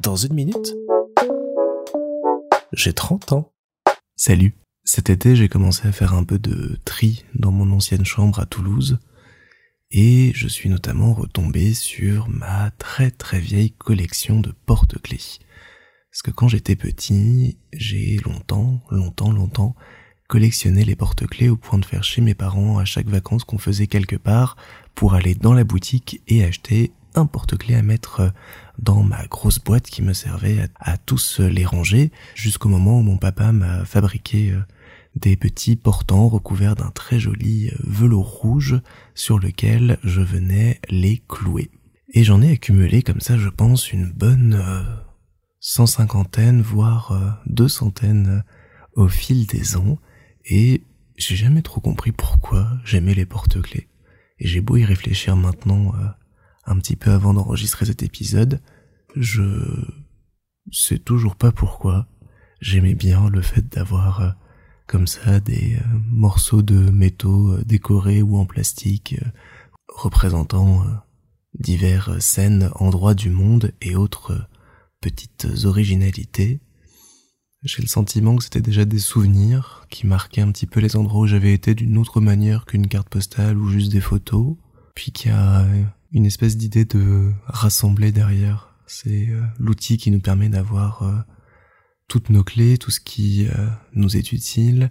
Dans une minute, j'ai 30 ans. Salut. Cet été, j'ai commencé à faire un peu de tri dans mon ancienne chambre à Toulouse et je suis notamment retombé sur ma très très vieille collection de porte-clés. Parce que quand j'étais petit, j'ai longtemps, longtemps, longtemps collectionné les porte-clés au point de faire chez mes parents à chaque vacances qu'on faisait quelque part pour aller dans la boutique et acheter porte-clés à mettre dans ma grosse boîte qui me servait à, tous les ranger jusqu'au moment où mon papa m'a fabriqué euh, des petits portants recouverts d'un très joli euh, velours rouge sur lequel je venais les clouer. Et j'en ai accumulé comme ça, je pense, une bonne euh, cent cinquantaine, voire deux centaines au fil des ans, et j'ai jamais trop compris pourquoi j'aimais les porte-clés. Et j'ai beau y réfléchir maintenant un petit peu avant d'enregistrer cet épisode, je sais toujours pas pourquoi. J'aimais bien le fait d'avoir euh, comme ça des euh, morceaux de métaux euh, décorés ou en plastique représentant divers scènes, endroits du monde et autres petites originalités. J'ai le sentiment que c'était déjà des souvenirs qui marquaient un petit peu les endroits où j'avais été d'une autre manière qu'une carte postale ou juste des photos, puis qu'il y a une espèce d'idée de rassembler derrière. C'est euh, l'outil qui nous permet d'avoir euh, toutes nos clés, tout ce qui euh, nous est utile,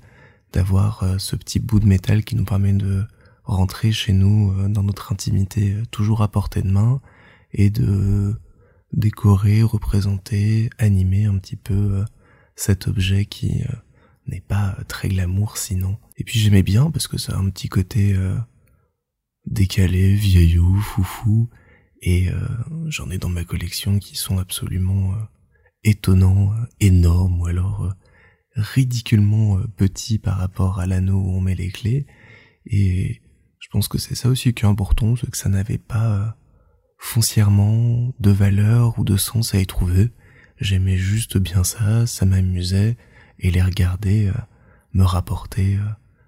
d'avoir ce petit bout de métal qui nous permet de rentrer chez nous dans notre intimité toujours à portée de main et de décorer, représenter, animer un petit peu cet objet qui n'est pas très glamour sinon. Et puis j'aimais bien parce que ça a un petit côté décalé, vieillot, foufou, et euh, j'en ai dans ma collection qui sont absolument euh, étonnants, euh, énormes, ou alors ridiculement petits par rapport à l'anneau où on met les clés, et je pense que c'est ça aussi qui est important, c'est que ça n'avait pas foncièrement de valeur ou de sens à y trouver. J'aimais juste bien ça, ça m'amusait, et les regarder me rapporter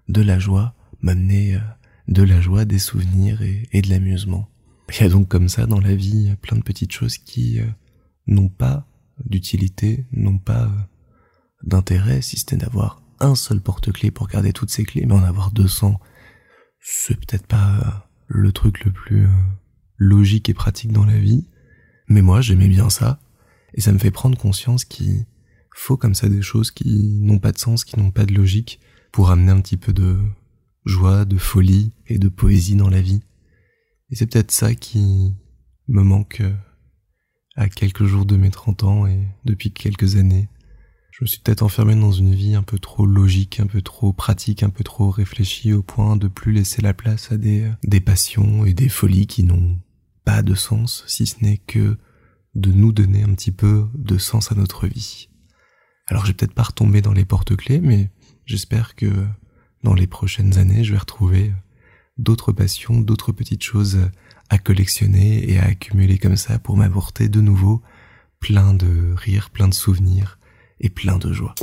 de la joie, m'amener de la joie, des souvenirs et, de l'amusement. Il y a donc comme ça dans la vie plein de petites choses qui euh, n'ont pas d'utilité, n'ont pas euh, d'intérêt, si c'était d'avoir un seul porte-clés pour garder toutes ces clés, mais en avoir 200, c'est peut-être pas euh, le truc le plus logique et pratique dans la vie. Mais moi, j'aimais bien ça, et ça me fait prendre conscience qu'il faut comme ça des choses qui n'ont pas de sens, qui n'ont pas de logique, pour amener un petit peu de joie, de folie et de poésie dans la vie. Et c'est peut-être ça qui me manque euh, à quelques jours de mes 30 ans et depuis quelques années. Je me suis peut-être enfermé dans une vie un peu trop logique, un peu trop pratique, un peu trop réfléchie au point de plus laisser la place à des, des passions et des folies qui n'ont pas de sens, si ce n'est que de nous donner un petit peu de sens à notre vie. Alors j'ai peut-être pas retombé dans les porte-clés, mais j'espère que dans les prochaines années, je vais retrouver d'autres passions, d'autres petites choses à collectionner et à accumuler comme ça pour m'apporter de nouveau plein de rires, plein de souvenirs et plein de joie.